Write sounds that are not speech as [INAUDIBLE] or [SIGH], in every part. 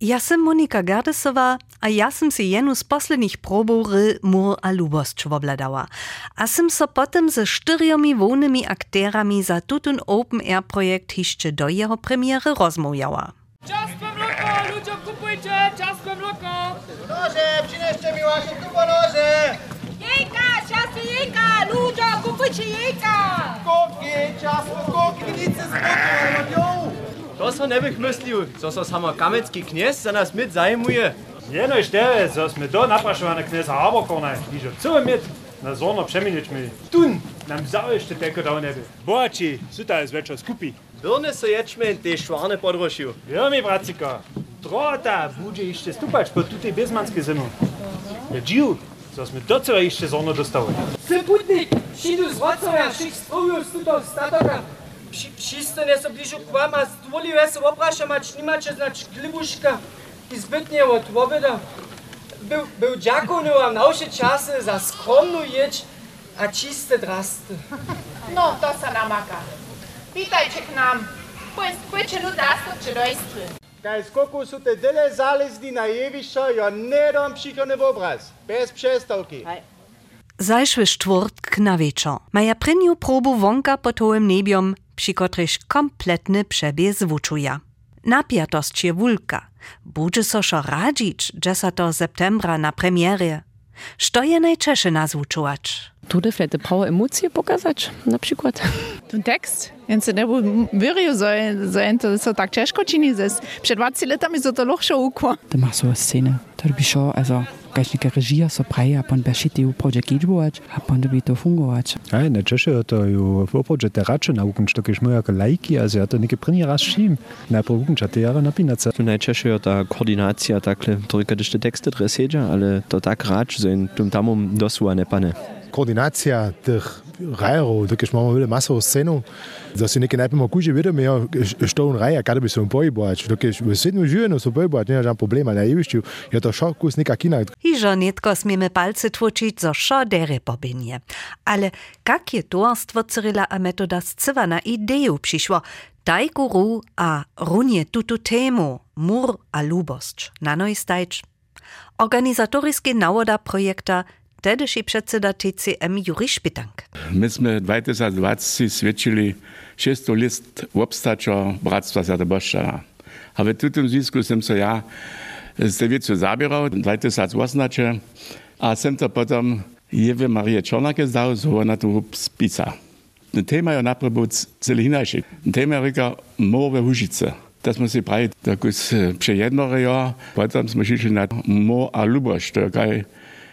Ja sam Monika Gardesova a ja sam si jenu z posledných probov ry mur a lubosť obladała. A sam so potem ze štyriomi wolnymi aktérami za tutun Open Air projekt hišće do jeho premiéry rozmówiała. Ciastko mloko, ludzie kupujcie, ciastko mloko! Noże, przynieście mi wasze tuponoże! Jejka, ciasto jejka, ludzie, kupujcie jejka! Koki, ciasto, koki, nic z boku, To so ne bych myslil, co so samo kamecký kněz za nás mit zajmuje. Nie no, štere, co sme do naprašované kneza Haberkorna, když co mit na zorno přeminičmi. Tun nam zaujšte teko da nebe. Boači, suta je zvečer skupi. Birne so ječme te švarne podrošil. Jo mi, bracika, trota bude ešte stupać po tutej bezmanskiej zemu. Ja dziu, co sme docela ešte zorno dostali. Syputnik, šidu z Wrocławia, všich strojów, stutov, statoka. Wszyscy nie są bliżu k wam, a zdwoliwe se opraszam, a nimacie znać klibuszka i zbytnie od wobeda. Był, był dziakonu wam na uszy czasy za skromną jedź, a czyste drasty. No, to se namaka. Witajcie k nam. Płycie ludastu czy dojstwy. Kaj skoku su te dele zalezni na jevišo, jo ne dom přichodný obraz. Bez přestawki. Zajszły czwartk na wieczor. Maja pryniu probu wonka pod tołym nebiom, przy kotryś kompletny przebieg zwuczuja. Napiatost je wulka. Budże so szo radzić, że sa to septembra na premierie. Što je najczesze nazwuczować? Tude vielleicht Power Emocije pokazać, na przykład. [LAUGHS] Ten tekst, bo veril, za en to so tak čini, zes pred 20 letami so to lahko ukło. Da mach so Szene. Da bi schon, also gajšnike režija so praje, a pon bešiti v projekt Gidžbovač, a pon da bi to fungovač. Aj, na Češe to ju v oproče te rače nauken, što kež moja lajki, a ja to neke první raz šim. Najprv uken, ča te jara napinaca. Tu najčešće je ta koordinacija takle, toliko da te tekste dreseđa, ale to tak rač, za in tum tamom dosuva ne pane. Koordinacija teh rajerov, tukaj imamo veliko masovo sceno, da si nekaj najprej kuži vidimo, što on raja, kada bi se on pojibovač, tukaj v srednjem življenju so pojibovač, nema žan problema, na jevišču je to šok kus neka kina. Hižo netko smiemy palce tłoczyć, zo szo dere pobinie. Ale jak je towarstwo Cyrila a metoda scywa na ideju przyszło, daj guru a runie tutu temu, mur a lubost, na noj stajcz. Organizatorskie nawoda projekta Tedyszy przedseda TCM Juri Szpitank. Myśmy 2020 świadczyli 6 list obstacza Bractwa Zjadeboszczana. A w tym związku sem so ja z tej wieczu zabierał 2018, a sem to potem Jewe Marię Czornakę zdał, so ona tu spisa. Tema je naprej był cel inaczej. Tema reka Morve Hužice. Da smo si pravi, tako przejednorejo, potem smo šli na Mo a Luboš, to je kaj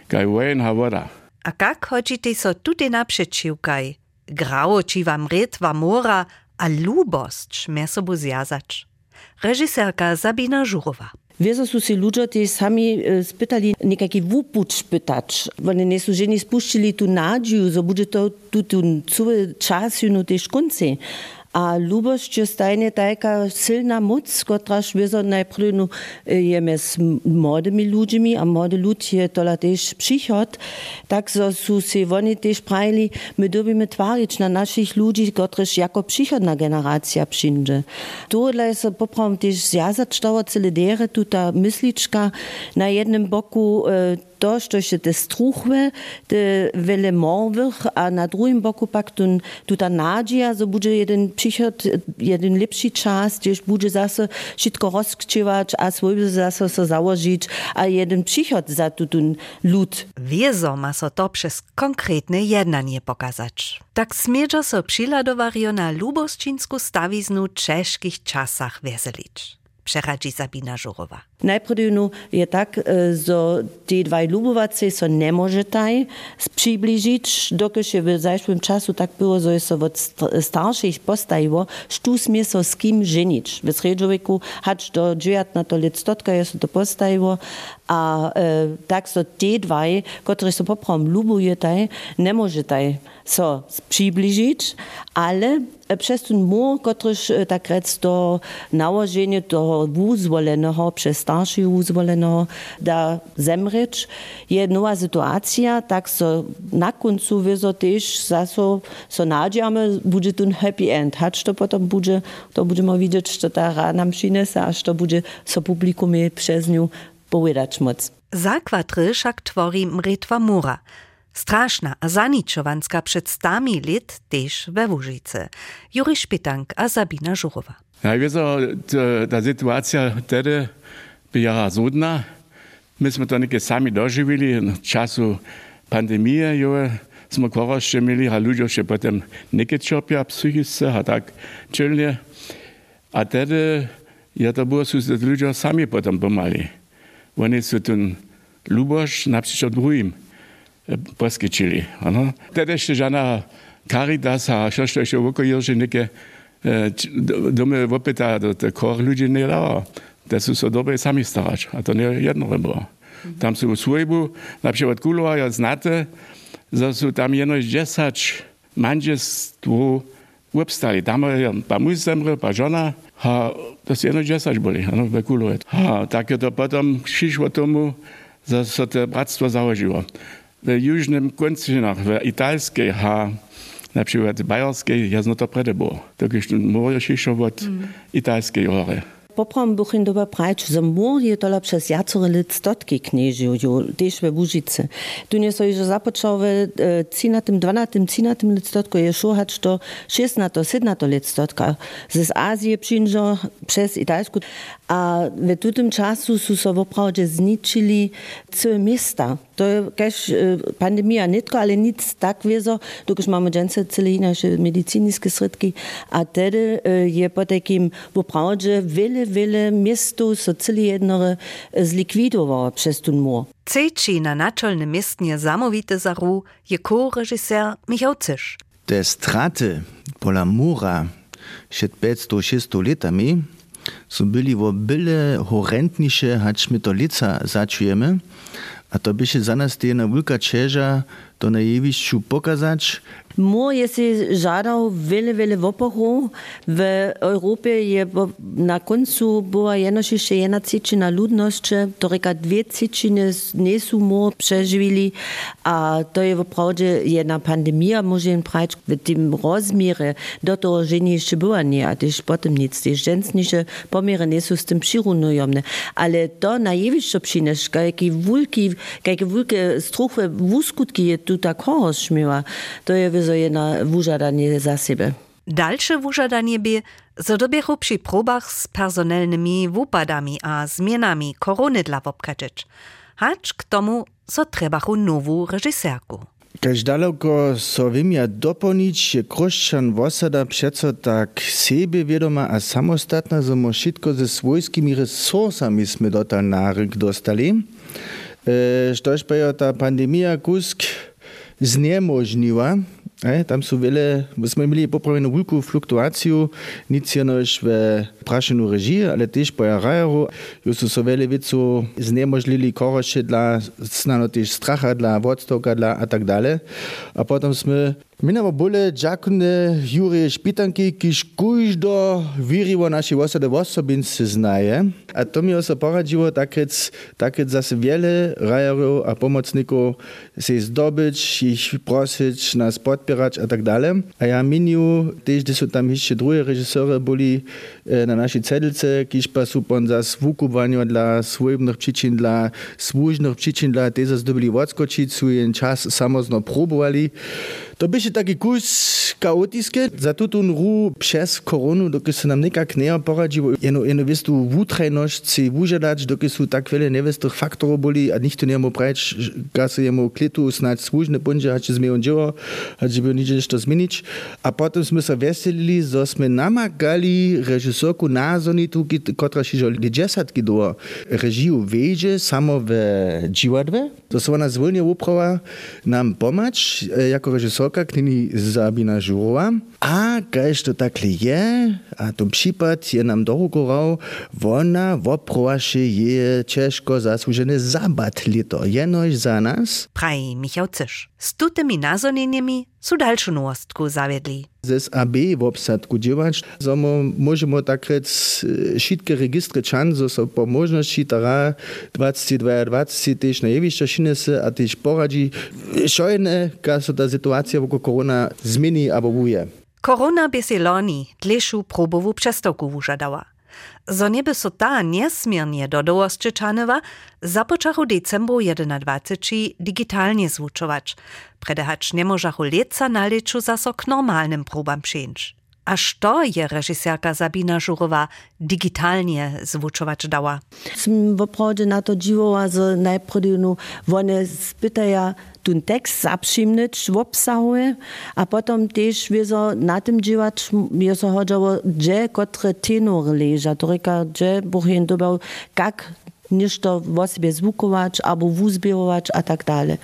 kaj vojen havora. A kak hočite so tudi napšečivkaj? Gravočiva mretva mora, a ljubost me so bo zjazač. Režiserka Zabina Žurova. Wieso su si ludzie sami e, spytali niekaki wupuć pytać. Oni nie są żeni spuścili tu nadziu, że będzie to tu, tu cały czas, no tej szkunce. A lubość je taka silna moc, kotraż wieso najpierw no, jeme z młodymi ludźmi, a młody lud je tola też przychod. Tak so su si oni też prajli, my dobimy twarić na naszych ludzi, kotraż jako przychodna generacja przyjdzie. To dla se poprawom też zjazać to cele dere, tuta mysliczka na jednym boku e, to, što się te struchwe, te wiele morwych, a na drugim boku pak tun, tuta nadzieja, że będzie jeden przychod, jeden lepszy czas, gdzieś będzie zase wszystko rozkczywać, a swój zase so założyć, a jeden przychod za tutun lud. Wieso ma so to przez konkretne jednanie pokazać. Tak smierza so przyladowario na luboszczyńsku stawiznu czeskich czasach weselić. Przeradzi Sabina Żurowa. Najpierw no, je tak, że te dwaj lubowacy so nie może taj przybliżyć, dokud je w zeszłym czasu tak było, że so od starszych postawiło, sztu smie so z kim żenić. W Sredżowiku, hacz do 19 lat stotka so to postawiło, A e, tak so te dvaj, które so poprom lubuje taj, ne može taj so przybliżyć, ale przez ten mur, któryż tak rec do nałożenia toho uzwolenego, przez starszy uzwolenego da zemrzeć, je nowa sytuacja, tak so na końcu wyzo też zaso so nadziamy, będzie ten happy end, hać to potem będzie, to będziemy widzieć, że ta rana przynese, aż to będzie so publikumie przez nią powiedzieć moc. Zakładry však tworí mretwa mura. Strašna a zaničovanská před stami lit tež ve Łužice. Juri Špitank a Sabina Žurova. Ja, wieso, ta, sytuacja wtedy była zudna. Myśmy to nie sami dożywili w czasu pandemii, jo, smo koroszcze mieli, a ludzie się potem nie cierpia psychicznie, a tak czylnie. A wtedy ja to było, że ludzie sami potem pomali. Oni są ten lubosz na przykład drugim poskyčili. Ano. Tedy ešte žana Caritas a všetko ešte okojo, že neke domy opýta do kor ľudí nedala. To sú sa dobre sami starať. A to nie jedno bolo. Tam sú svojbu, napríklad Kulova, ja znáte, sú tam jedno 10 manželstv obstali. Tam je pa muž zemrel, pa žena, A to si jedno až boli, ano, vekulovať. A tak je to potom šišlo tomu, že sa to bratstvo založilo. V južnom koncinách, v italskej a napríklad bajerskej, ja to predebol. Takže more šišlo od mm. italskej hore. Poprom buchin doba prajč, za mor je tola přes jacore let stotki kniežiu, jo, tež ve Bužice. Tu nie so že započal ve 13. 12. 13. let stotko je šohač to 16. 17. let stotka. Z Azije přinžo přes Italsku. A v tutem času so se opravdu zničili cel mesta. To je kaž, e, pandemija, netko ali nic tak vezo, dokaj imamo džence cele naše medicinske sredki, a tedy e, je po takim opravdu vele, vele mestov so celi jedno e, zlikvidovalo čez ten mor. Cejči na načelnem mestnje zamovite zaru je ko-režiser Michał Cysz. Te straty pola mura, še 500-600 letami, so byli wo byle horrendniejsze, haćmy to lica zaczujemy, a to by się za nas jedna wielka cięża to na jewišću pokazać. Mur je si žadal wiele, wiele wopochów. W Europie je na końcu była jenoż jeszcze jedna trzecina ludności, któreka dwie trzeciny nie są mur przeżywili, a to je wprawdzie jedna pandemia, może prać w tym rozmierze, do toho, że nie jeszcze była nie, a też potem nic. Te rzęsniejsze pomiary nie są z tym przyrównujące. Ale to na jewišću przynosz, jakie wielkie, jakie wielkie struchy, wuskutki je tu tak rozśmiała. To je wyzo jedna wużadanie za siebie. Dalsze wużadanie by zadobiechu przy próbach z personalnymi wupadami a zmianami korony dla wopkaczyć. Hacz k tomu so trebachu nową reżyserku. Kaž daleko so vymia doplnić, je Krošćan Vosada přeco tak a samostatna, że mo wszystko ze swojskimi resursami sme dotal naryk dostali. E, Štož pa jo ta pandemija kusk znemožniva. E, tam so bile, smo imeli popravljeno veliko fluktuacijo, nic je nož v prašenju režije, ali tež po Jarajeru, jo so so vele veco znemožnili koroše dla, snano tež straha, dla vodstoka, dla a tak dalje. A potem smo Minamo bole džakune Jurije Špitanki, kiž kujždo virivo naši osade osobince znaje. A to mi oso poradziło takec, takec zase wiele rajerów a pomocników se zdobyć, ich prosić, nas podpierać a tak dalej. A ja miniu też, gdy są tam jeszcze drugie reżysery byli e, na naszej cedelce, kiż pa są pon za swukubaniu dla swojebnych przyczyn, dla służnych przyczyn, dla też zdobyli odskoczyć, czas samozno próbowali. To by się taki kus chaotiskie. Za tutun ru przez koronu, doky se nam nikak nie poradziło. Jeno, jeno wiesz tu wutrajność si wużadać, doky su tak wiele niewiestych faktorów byli, a nikt tu nie mógł prać, gasy jemu klitu snać służne bundzie, hać z mnie dzieło, hać by niczego jeszcze zmienić. A potem sme se weselili, że sme namagali reżyserku nazonitu, która się żoli dziesiątki do reżiju wejdzie, samo w dziwadle. To są ona zwolnie uprawa nam pomać, jako reżyserka посока, кај ни забинажува, а кај што такле е, а том шипат е нам дорогорал, вона вопроши е чешко заслужене забат лито, Јеној за нас. Прај Михао Циш, с ми назоненјеми su dalszą nowostku zawiedli. Z AB w obsadku działać, zomo możemy tak rec wszystkie registry czan, zo so po możności tara 2022 też na jewiszcza šinesy, a też poradzi szojne, ka so ta sytuacja wokół korona zmieni albo wuje. Korona by se loni dlejšiu próbową przestawku wużadała. Zo nieby so ta niesmiernie dodołosczyczanywa, započachu decembru 21 digitalnie zwuczować. Predehacz nie możachu leca na leczu zaso k normalnym próbam przyjść. A što je režiserka Sabina Žurova digitalnie zwuczować dała? Sam woprawdzie na to dziwowa, że najpierw no, one spytają ten tekst zaprzymnyć w obsahuje, a potem też wieso na tym działać, wieso chodziło, gdzie kotre tenor leża, to reka, gdzie buchin dobrał, jak nešto o sobie zvukować albo wuzbierować a tak dalej.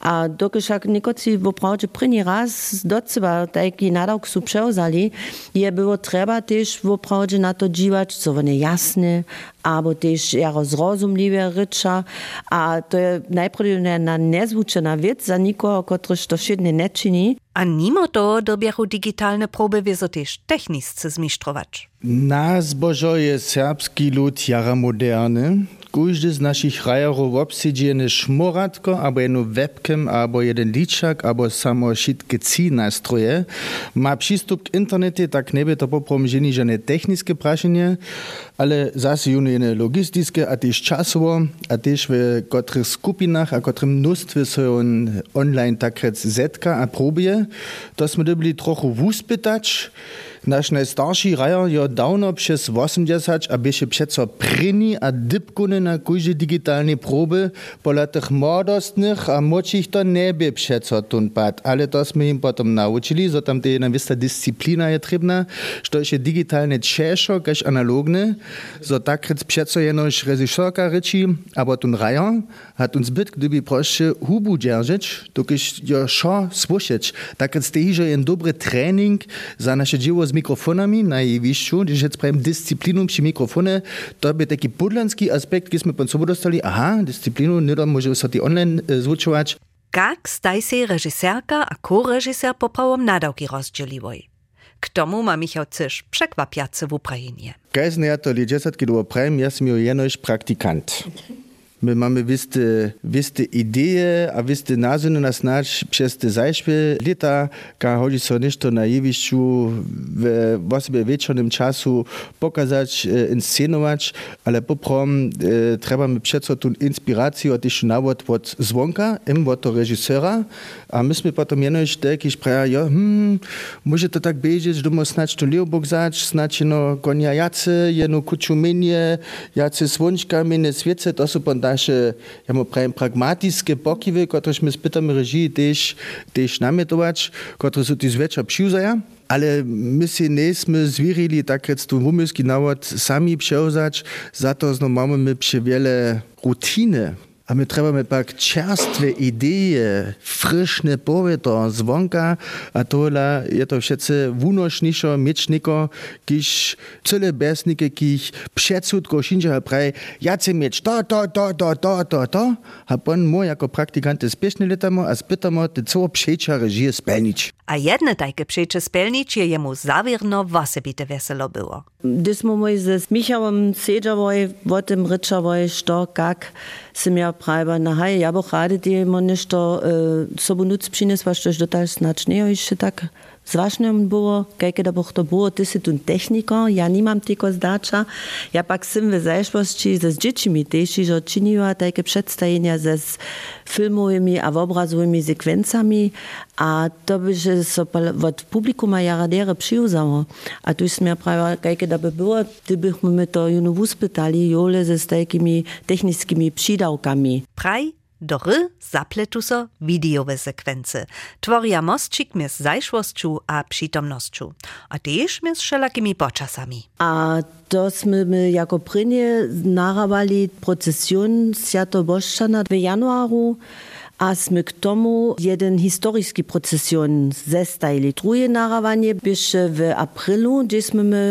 A dokiż jak niektórzy woprawdzie první raz do seba taki nadawk su przełzali, je było trzeba też woprawdzie na to dziwać, co one jasne, albo też jako zrozumliwe rycza, a to je najpierw na nezvučena věc za nikogo, kotryż to nie czyni. A mimo to dobiechu digitalne próby wieso też techniczce zmistrzować. Na zbożo je serbski lud jara moderny. Każdy z naszych rajerów obsiedzony szmoratko, albo jedno webcam, albo jeden liczak, albo samo wszystkie ci nastroje. Ma przystup k internecie, tak nie by to popromżeni żadne techniczne praszenie, ale zase juno jedne logistyczne, a też czasowo, a też w których skupinach, a którym mnóstwie są online tak rec zetka a próbuje. To jsme dobili trochu wuspytać. Naš najstarší rajer je dawno przez 80, a byše přeco prini a dypkune na kujže digitalne proby, pola tych młodostnych a młodších to neby přeco tun pad. Ale to jsme im potom naučili, so tam jedna wista dyscyplina je trebna, što je digitalne češo, kaž analogne, so tak rec přeco jenož režiserka reči, aber tun rajer hat uns byt, gdyby proszę hubu dzierżyć, dokiż jo szo słyszeć. Tak rec tehiže jen dobry trening za nasze dzieło z mikrofonami na jewiszczu, gdyż jest prawie dyscypliną przy mikrofonie, to by taki podlanski aspekt, kiedy pod sobą dostali, aha, dyscyplinu, nie da może sobie online zwuczować. Jak staj się reżyserka a co-reżyser poprawom nadawki rozdzieliwoj? K tomu ma Michał Cysz przekwapiacy w Ukrainie. Gajzny ja to li 10 kilo prajem, ja sam jenoś praktykant. My mamy wiste, idee, a wiste nazyny na snacz przez te zajszły lata, ka chodzi so nešto na jewiszczu w, w sobie wieczornym czasu pokazać, e, inscenować, ale poprom e, trzeba my przeco tu inspirację, a też nawod od im od to reżysera, a myśmy potem jenoś jakiś praja, ja, hmm, może to tak bieżeć, że mo snacz tu Leobok zać, snacz no konia jacy, jeno kuczumienie, jacy słonczka, mienie świece, to są naše, ja prajem, pragmatijske pokiwy, które my spytamy režii też, też nametować, które są też wieczor przyuzaja. Ale my się nie sme zwierili tak rec tu wumyski nawod sami przełzać, za to znowu mamy my przy wiele rutiny. A my trebamy pak čerstve ideje, frišne povětro zvonka a tohle je to všetce vúnošnišo, miečniko, kiž celé besnike, kiž předsudko šinča praj, ja chcem mieć to, to, to, to, to, to, to, a pon mo jako praktikante spiešne letamo a spytamo te co przejča režije spelnič. A jedne takie przejcze spelnič je jemu zawierno wasebite weselo było. Gdy smo mój ze Michałem sedžavoj, o tym ryczavoj, što, kak, sam ja prajba na haj, ja bo rady die mo nešto e, sobu nuc přinesła, što je dotal značnejo jeszcze tak Zważne było, kajke da boh to było, ty si tu techniką, ja nie mam tylko zdacza. Ja pak sam w zajszłości ze z dziećmi też, że czyniła takie przedstawienia ze filmowymi a obrazowymi sekwencjami, a to by się so od publikuma jaradere przyuzało. A tu mi prawa, kajke da by było, gdybyśmy my to junowu spytali, jole ze takimi technicznymi przydałkami. Praj do ry zapletu so videowe sekwency. Tworia mostčik między zajszłością a przytomnością, a też między wszelakimi poczasami. A to my jako prynie narawali procesjon Świętoboszczana w januaru, a sme k tomu jeden historický procesjon zestajili. Druhé naravanie byše v aprilu, sme my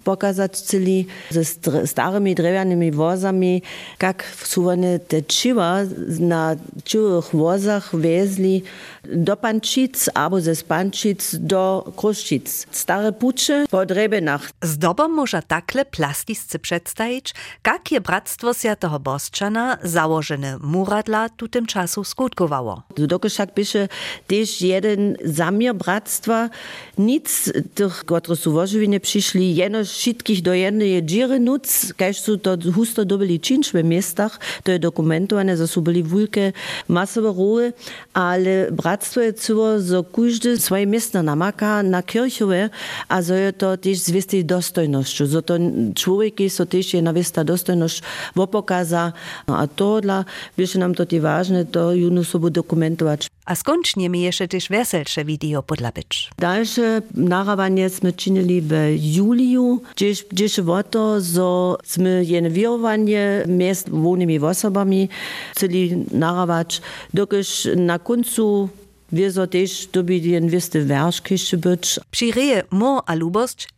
pokazať chceli se starymi drewianymi vozami, jak sú one te čiva na čiwych vozach vezli do Pančic albo ze Spančic do Kruščic. Stare pucze po drebenach. Zdobom może takle plastisce przedstawić, jak je Bractwo Świętego Boszczana założone muradla tu tym czasu skutkowało. Dokoszak byše też jeden zamiar Bractwa, nic tych, którzy są w przyszli, jeno wszystkich do jednej dziry nuc, kaž są to husto dobili czynsz w miastach, to jest dokumentowane, że są byli wielkie masowe rury, ale Bractwo je cyło, że każdy swoje miejsce namaka na kirchowe, a że je to też zwiestej dostojnością, że to człowiek jest to też jedna wiesta dostojność wopokaza, no a to dla, wiesz, nam to jest ważne, to juno sobie dokumentować. A skończnie mi jeszcze też weselsze video podlabić. Dalsze narawanie sme czynili w juliu, gdzieś, gdzieś o to, że sme jene wirowanie miast wolnymi osobami chcieli narawać, dokiż na końcu Wieso też dobi jen wisty wersz kiszczy być. Przy reje mo a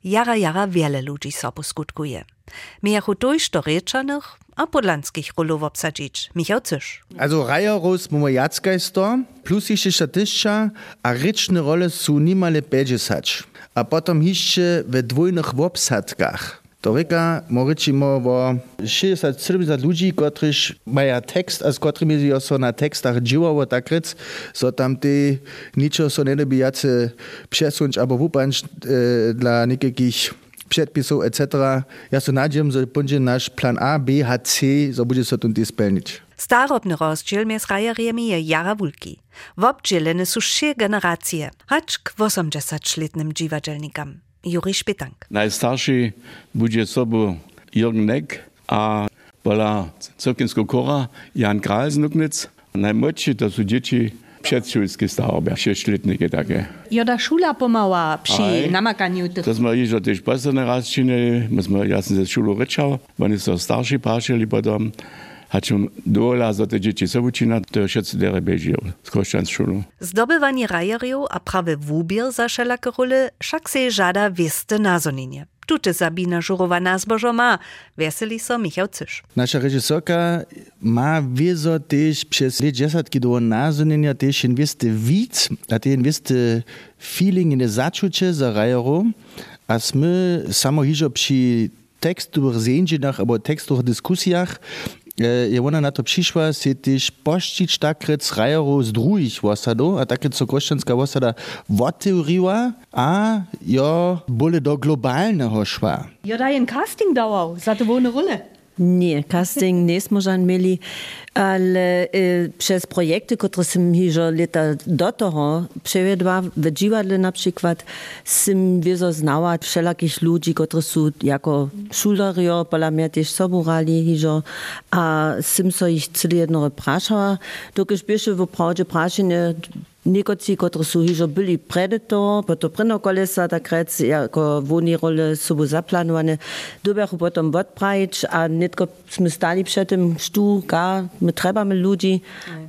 jara jara wiele ludzi sobu skutkuje. Mijachu dojść do rečanych a podlanskich rolów obsadzić. Michał Cysz. Also Reiherus Mumojackajster, plus jeszcze statyszcza, a ryczne role są niemale bedżesać. A potem jeszcze we dwójnych obsadkach. To reka, morycimo o 60-70 ludzi, którzy mają tekst, a z którymi so na tekstach dziełało tak rec, so tam ty niczego so nie by jacy przesunąć albo wupanć e, dla niekakich przedpisów, etc. Ja so nadzieję, że będzie nasz plan A, B, H, C, so będzie so tym spełnić. Starobny rozdziel między rajerami je jara wulki. W obdzielene są trzy generacje, hacz k 80-letnym dziwadelnikam. Juri Špitank. Najstarší bude sobu Jürgen Neck a bola Cokinsko Kora Jan Král z Nuknic. Najmłodší to sú deti předšulské stavby, šestletníky také. Joda šula pomała przy namakaniu tych. To sme již tiež posledný raz činili, my sme, ja som ze šulu rečal, oni sú starší páčili potom, hačom dola za te dzieci so učina, to všetci dere bežil z kosčanskšulu. Zdobywanie rajeriów a prawy wubier za wszelakie role však se żada wieste nazonienie. Tute Sabina Żurowa zbożo ma, weseli so Michał Cysz. Nasza reżyserka ma wieso też przez lat dziesiątki do nazonienia też inwesty widz, a te inwesty feeling in zaczucie za rajero, a my samo hižo przy tekstowych zędzinach albo tekstowych dyskusjach je ona na to přišła, se też pościć takrec rajerów z drugich wosadów, a takrec so koščanská wosada otevriła, a jo bole do globalnego szła. Jo da casting dawał, za to wolne rolle. Nie, casting nie sme mieli, ale e, przez projekty, które som już lata do toho przewiedła w dziwadle na przykład, som wieso znała wszelakich ludzi, którzy są jako szulerio, pola mnie też hižo, a som so ich celi jedno praszała, dokiż bieše w prawdzie praszenie Niekotrzy, którzy są już byli przed to, po to preno kolesa, tak rec, jako woni role sobie zaplanowane, dobiachu potem odprawić, a netko sme stali przed tym, stu, ga, my trebamy ludzi,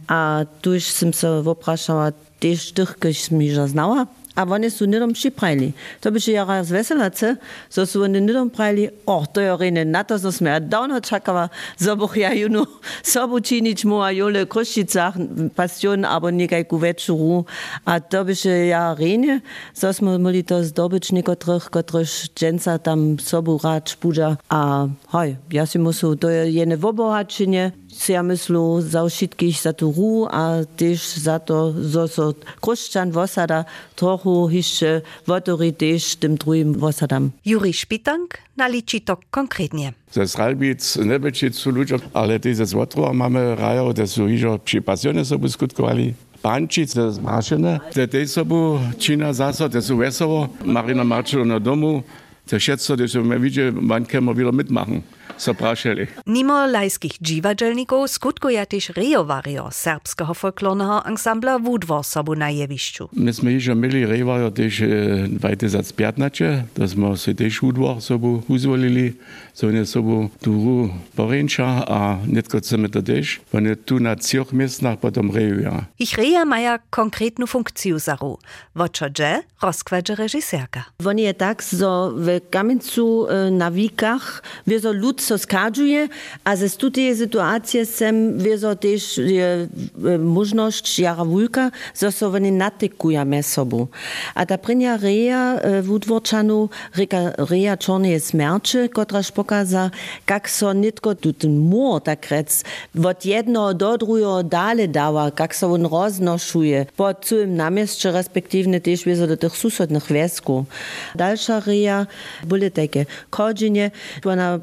a tu już som se wopraszała też tych, których mi już znała, a oni sú nedom připravili. To by ja raz veselace, so sú oni nedom pravili, o, to je rejne na to, so sme ja davno čakala, [LAUGHS] so boh ja juno sobu činič mu a jole Kruščicach, passion, abo nekajku večeru, a to by ja rejne, so sme mohli to zdobič nekotrých, kotrych dženca tam sobu rád špúža, a hoj, ja si musím, to je jene vobohačenie, si ja myslю za všetkých za tú hru a tiež za to, že so Kruščan vosada trochu ešte votorí tiež tým druhým vosadám. Juri Špitank naliči to konkrétnie. Ze Sralbic nebeči sú ľudia, ale tie ze Zvotrova máme rajo, kde sú ižo przy pasione sobu skutkovali. Pančic, to je zmrašené, te tej sobu čina zasa, te sú vesovo, Marina Marčilo na domu, te všetko, te sú me vidie, man kemo wieder mitmachen. So prašili. Mimo lajskich dziwadželnikov skutkuje też rejovario serbskiego folklornego ansambla Wódwor sobu na jewišću. My smo již mieli rejovario też 2015, to smo se też Wódwor sobu uzvolili, so oni sobu turu poręcza, a netko chcemy to też, oni tu na trzech miejscach potem rejują. Ich reja maja konkretnu funkciju zaru. Woczo dże rozkładże reżyserka. Oni je tak, so w Kamencu e, na wikach, wie so lud so skadżuje, a ze stutie sytuacje sem wie so też je e, możność jara wulka, so so oni natykuja me sobu. A ta prynja reja e, w Udworczanu, reja czornie smärcze, kotraż pokaza, jak so nitko tu ten mur tak rec, od jedno do drugiego dale dała, jak so on roznoszuje, po całym namieście, respektywnie też wie so do tych susodnych wiesków. Dalsza reja, boli takie chodzenie, ona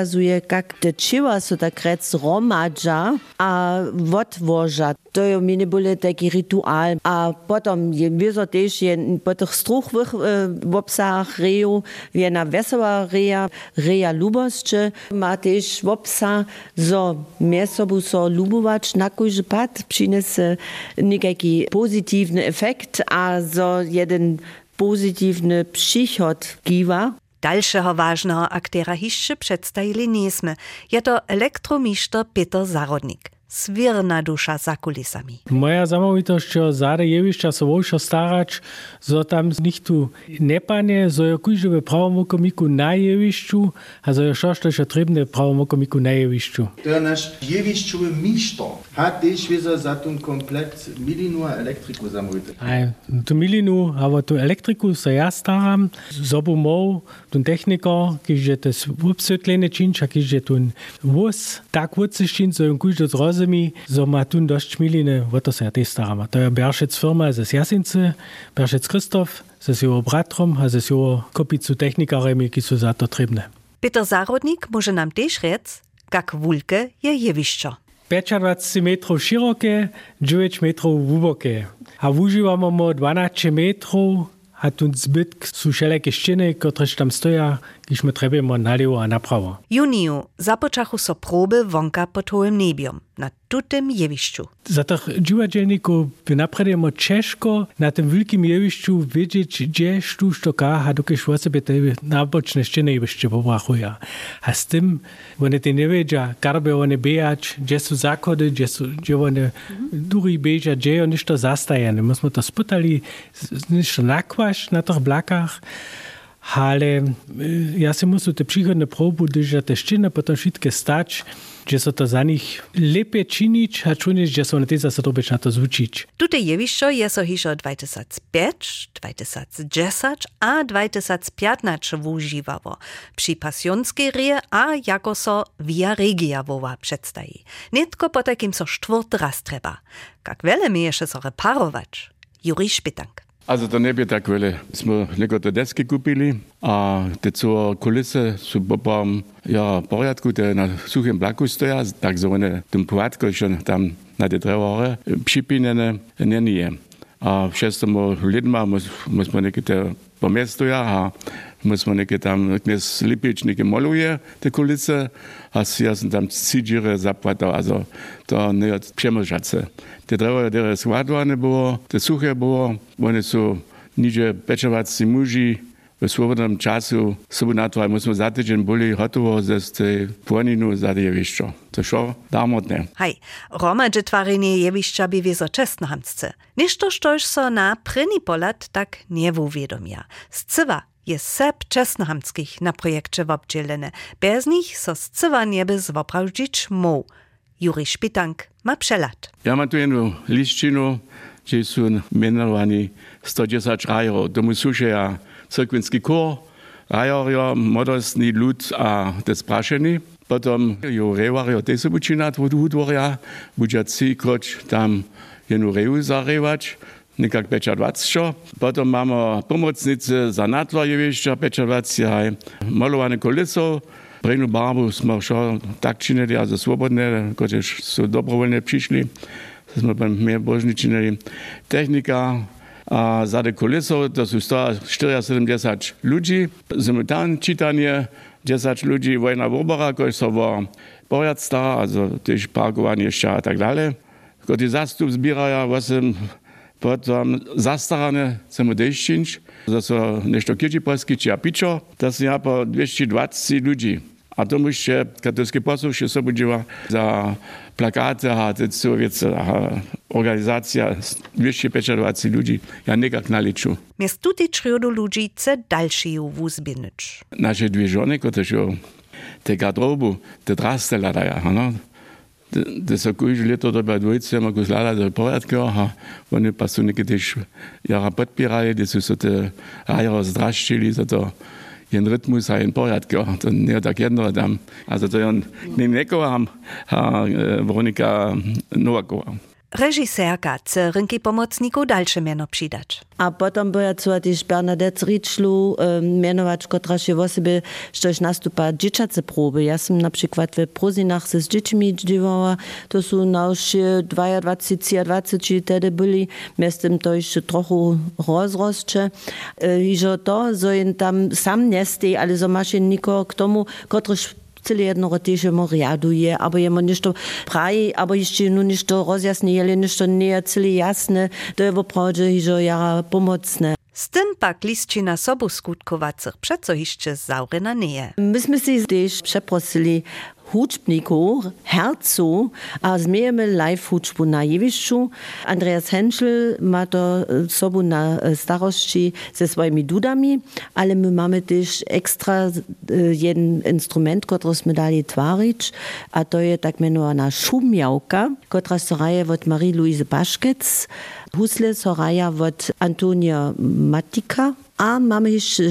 pokazuje, jak čiva so tak rec romadža a odvoža. To je meni boli taki ritual. A potom je vizo tež je po tých struchvých e, obsahách reju, je na veselá reja, reja ľubosče, má tež obsah, zo miesobu so ľubovač na kojže pad přinese nekaký pozitívny efekt a zo jeden pozitívny przychod giwa. Dalszego ważnego aktora hiszczy przedstawili niesmy. Je to Peter Zarodnik. Swirna dusza za kulisami. Moja zamovitość, że zade jewišća so vošo starać, zo tam z nich tu je kujže v pravom okomiku na jevišću, a zo je šošto še trebne v pravom okomiku na jevišću. To je naš jevišćowy mister. Hat też wieder za ten komplet milinu elektriku zamovitość. Aj, tu milinu, aber tu elektriku se ja staram, zobu mou, tu techniker, kiž je to vopsvetlene činč, a kiž je tu vos, tak vociščin, zo je kujže zroz mi, so ma tu dość miliny, o to se ja staramy. To je Beršec firma ze Jasince, Beršec Christoph, ze jego bratrom, a ze jego kopicu technikaremi, ki su za to trebne. Peter Zarodnik może nam też rec, jak wulke je jewišćo. 25 metrów szerokie, 9 metrów głębokie. A używamy 12 metrów, a tu zbyt sú všelijaké štiny, ktoré tam stoja, když my trebujeme nalivo a napravo. Juniu započachu so proby vonka pod hołym nebiom, na tutym jewišću. Za tych dziwadzielników napredujemy ciężko na tym wielkim jewišću wiedzieć, gdzie sztu sztoka, a dokiż sobie te naboczne ściany jeszcze pobrachuje. A z tym, one te nie wiedzia, garby one bejać, gdzie są zakłady, gdzie, są, gdzie one dury bejać, gdzie one to zastajane. Myśmy to spytali, ništo nakłaść na tych blakach, hale. E, ja sam musel te prihodne probu držati teščine, potem šitke stač, že so to za njih lepe činič, a čuniš, že so na te za se dobeč na to zvučič. Tute je višo, je so hišo 2005, 2010, a 2015 vúživavo. Pri pasionskej rie a jako so via regia vova predstají. Netko po takým so štvrt raz treba. Kak veľa mi je še so reparovať? Juri Špitank. Also to ne bi tako veli. Smo nekote deske kupili, a te co kulise so pa ja, porядku, te na suhem blaku stoja, tako zvone tem povadko, še tam na te drevore, připinjene, ne nije. A v šestem letu smo, smo nekaj po mestu, ja, a musimo neke tam knes lipič neke moluje te kulice, a ja sam tam cidžire zaplatao, also to ne od přemožace. Te drevo, które składwane było, te suche było, one są niže pečovací muži, v svobodnom času sobu na to, a musíme za týždeň boli hotovo ze tej pôninu za jevišťo. To šo dámodné. Hej, romadže tvarenie jevišťa by wieso čestnohamsce. Ništo štož so na první polat tak nevúviedomia. Scywa je sep čestnohamských na projekcie wobdzielene. Bez nich so scywa nieby zwoprawdzić mu. Juri Szpitank ma przelat. Ja mam tu jedną liszczinu, gdzie są mianowani 110 rajerov. Tomu slušaja crkvenski kor, rajarjo, modostni lud a te sprašeni. Potom jo revarjo te se bučinat od hudvorja, budža cikroč tam jednu reju zarevač, nekak peča 20. Potom mamy pomocnice za natvarjevišća, peča 20, malowane koliso, Brejnu barbu smo šo tak činili, a za svobodne, kočež su dobrovoljne přišli, smo pa mehr božni činili. Technika, A za te kulisou to sú 170 ľudí. Simultán čítanie 10 ľudí vojna v obora, koji so poriad stará, also tiež parkovanie ešte a tak ďalej. Kto zastup zbieraja 8 potom zastarané chcemy dešćinč, za so nešto kieči polski či a pičo, to sú ja po 220 ľudí. A to jeszcze katolski posłuch się sobie działa za plakaty, a to co wiec, organizacja 225 ludzi, ja nikak naliczu. Mies tuti triodu ludzi chce další wuzbinič. Nasze dwie żony, które się te garderobu, te draste ladaja, no. dessa coisa ali toda para doite, uma coisa lá de porta, ha, quando eu passo no que deixa, e das ist piraia, desse sote, aí os drastilhos, até, ihren Rhythmus ein Bauert gehabt und nicht erkennen also haben. Also, den Neko haben, äh, Veronika äh, Novak gehabt. Chce rynki pomocníkov dalsze miano přidać. A potom by ja też Bernadette Ritschlu um, mianować, która się w sobie coś nastupa dzieciace próby. Ja sam na przykład w Prozinach ze z dziećmi dziewała, to są na już 22, 23 wtedy byli, miastem to jeszcze trochę rozrostcze. I że to, że tam sam nie stej, ale że masz nikogo k tomu, celé jednoho týžemo riaduje, abo jemo nešto praji, abo ešte nu nešto rozjasne, jeli nešto nie je celé jasné, to je woprawdzie že ja pomocne. Z tym pak listina sobu skutkowacych przeco jeszcze zaurena nie. Myśmy się też przeprosili hudžbníků, herců a změjeme live hudžbu na jevišću. Andreas Henschel má to sobu na starosti ze svojimi dudami, ale my mamy też ekstra jeden instrument, który sme dali tvarič, a to je tak menowana šumjavka, która soraje od Marie-Louise Baškec, husle soraja od Antonia Matika, a mamy jeszcze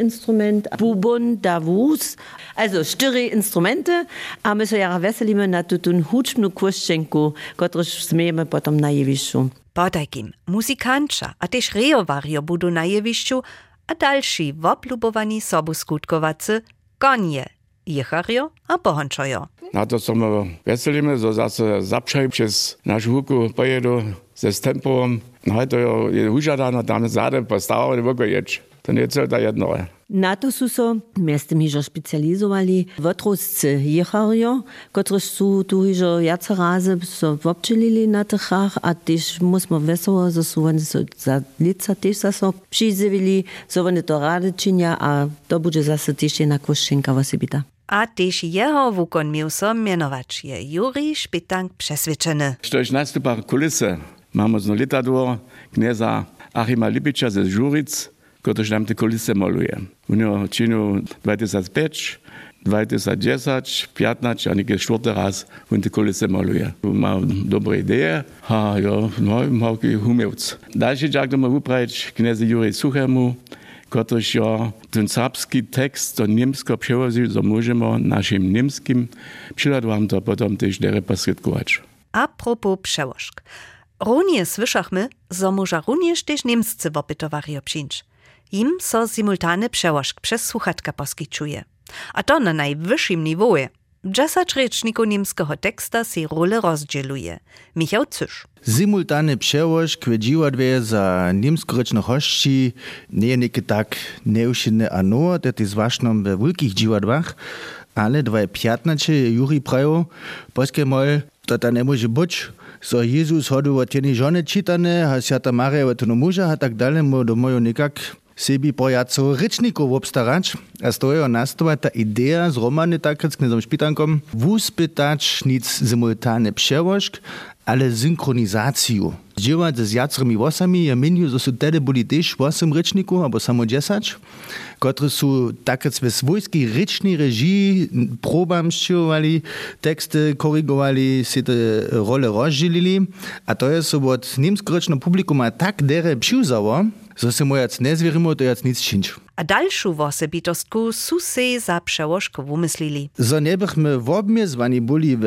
instrument, bubon davus, also štyri instrumente, a my so jara veselíme na tutun hudžbnú kurščenku, ktorúž smejeme potom na jevišću. Podajkim, muzikanča, a tež rejovario budu na jevišću, a další woblubowani sobu skutkowacy, konie, jechario a bohončojo. Na to som veselíme, zo zase zapšaj przez našu huku pojedu ze. No, Najto je užara na tam zade, pa stava ne bo ječ. To nie cel ta jedno. Ja. Na to so se mesta mižo specializovali, votrovci jeharijo, kateri so tu že jace raze so občelili na tehah, a tež mu smo veselo, da so oni so za lica tež za so prizivili, so oni to rade činja, a to bo že zase tež ena koščenka vasebita. A też jeho wukon mił som mianować je Juri Szpitank przeswieczony. Stoisz nastupa kulisy. Máme zno litador knieza Achima Lipicza ze Žuric, ktorý nám tie kulise maluje. U neho činu 2005, 2010, 15 a niekde štvrtý raz on tie kulise maluje. Má dobré ideje a jo, no, má taký umievc. Ďalší ďak to má upraviť knieze Juri Suchemu, ktorýž jo ten srbský text do niemsko převozil, so môžeme našim niemským przyladom to potom tiež dere poskytkować. A Runie słyszachmy, że może również też niemscy wopytowari obczyńcz. Im so simultane przełożk przez słuchaczka poskyčuje. A to na najwyższym niwoje. Dziesięć rečników niemskiego teksta si role rozdzieluje. Michał Cysz. Simultane przełożk w dziwadwie za niemskoryczne hości nie niekie tak neušinne ano, to jest zwłaszcza w wielkich dziwadwach, ale 2015 Juri prajo, polskie mol, to ta nie może być, so Jezus chodził od jednej żony czytane, a Święta Maria od męża, a tak dalej, mo do mojo nikak sebi pojacov rečnikov obstarač, a stojo nastova ta ideja zromane takrat s knezom Špitankom v uspetač nic simultane pševošk, ale synchronizaciju. Živati z jatrimi vosami je menil, da so tede bili tež osem rečnikov, ali samo deset, kateri so takrat v svojski rečni režiji probam ščivali, tekste korigovali, se te role razžilili, a to je so od nemskoročno publikuma tak dere pšivzalo, że się mojac nie zwierzymy, to jac nic czynić. A dalszą wosebitostku su se za przełożkę wymyslili. Za nie bychmy obmiezwani byli w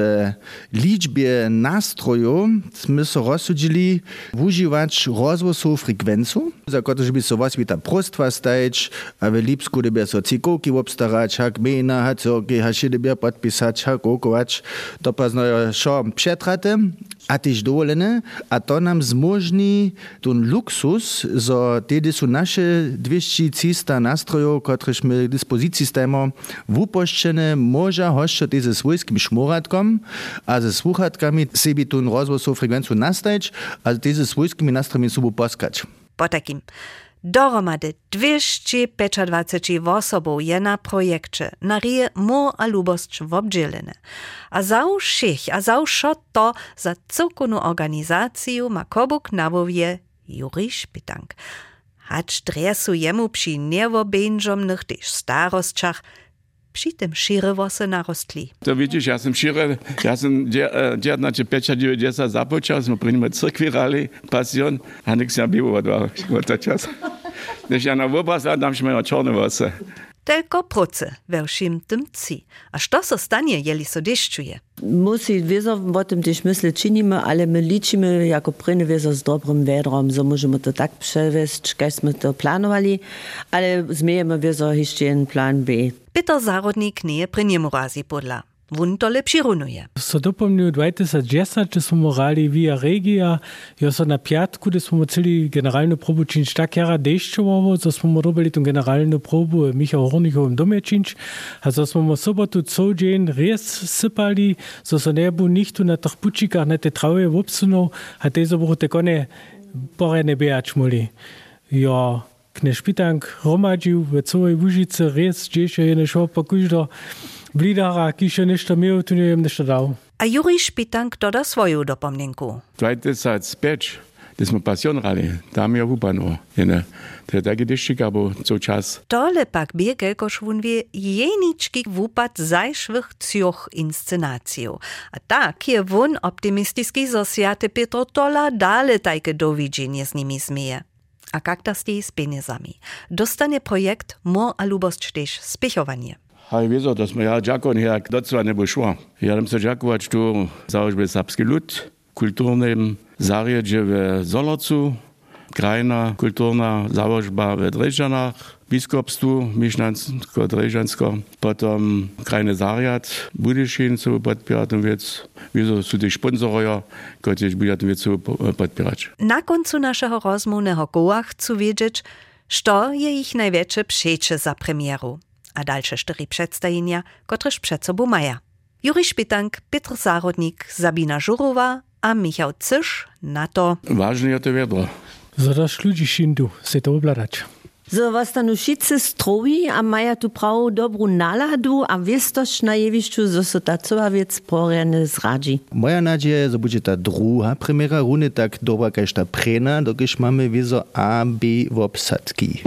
liczbie nastrojów, my so rozsudzili używać rozwoju frekwencu, za którą by so was ta prostwa stajeć, a w Lipsku by so cikołki obstarać, hak mena, hak zoki, hak się podpisać, hak okować, to ateş dovoljene, a to nam zmožni ten luksus, zo tede su naše dvešči cista nastrojo, kotrež mi dispoziciji stajemo, vupoščene, moža hoščati ze svojskim šmoratkom, a ze sluhatkami sebi ten rozvoj so frekvencu nastaječ, a teze svojskimi nastrojmi subu poskač. Po takim. Dohromady 225 osobów je na projekcie na rije Mur a Lubost w obdzielene. A za všich a za to za cyrkunu organizaciju ma kobuk nawowie Juri Szpitank. Hacz dresu jemu przy niewobędżomnych też starostczach przy tym šire wose narostli. To widzisz, ja sam šire, ja sam 1990 započal, smo pri njima crkvi rali, pasjon, a nik sam bio od od čas. Když ja na obraz dam się na czarne włosy. Tylko proce we všim tym ci. A što se stanie, jeli so deščuje? Musi wieso o tym też myśleć czynimy, ale my liczymy jako pryny wieso z dobrym wiadrom, so możemy to tak przewieźć, jakśmy to planowali, ale zmiejemy wieso jeszcze jeden plan B. Peter Zarodnik nie pri njemu razi podla. Wun to lepši runuje. So dopomnil 2010, če smo morali via regija, jo so na piatku, da smo celi generalno probu činč tak jara deščovo, so smo robili tu generalno probu Michał Hornikovem dome činč, a so smo sobotu cel džen res sypali, so so ne nihtu na tih pučikah na te trave vopsunov, a te so bohu tako ne pore ne bejač moli. Jo, knež Pitank hromadžił w całej Łużycy res, gdzieś je pa blidara, ki še nešto imel, tu ne vem nešto dal. A Juri Špitank doda svoju dopomninku. 2005, da smo pasjonrali, tam je upano. Jene, to je taki deščik, abo co čas. Tole pak biege, kož wun wie jenički wupat zajszwych cioch inscenaciju. A tak je wun optimistiski zosjate Petro Tola dale tajke dowidzenie z nimi zmieje. A die z pieniędzami? Dostanie projekt Mor a Lubost też spichowanie. Haj, wieso, da smo ja džakon jak docela nebo šlo. Ja dam se džakovač tu zaožbe sapski lud, kulturnym zarjedzie w Zolorcu, krajna kulturna założba w Dreżanach, biskupstwu mieszczańsko-dreżansko, potem krajny zariad Budyszin, co podpierają wiec, wieso są też sponsorują, którzy będą wiec podpierać. Na końcu naszego rozmównego koła chcę wiedzieć, što je ich największe przejście za premieru, a dalsze cztery przedstawienia, któreż przed sobą mają. Juri Szpitank, Petr Zarodnik, Sabina Żurowa a Michał Cysz na to. Ważne je to wiadro. Zadaš ljudi šindu, se to obladać. So was dann wszyscy strowi, a maja tu prawo dobrą naladu, a wiestość na jewiszczu, so so ta cała wiec porene zradzi. Moja nadzieja, że będzie ta druga premiera rundy tak dobra, jak ta prena, dokiż mamy wieso A, B w obsadki.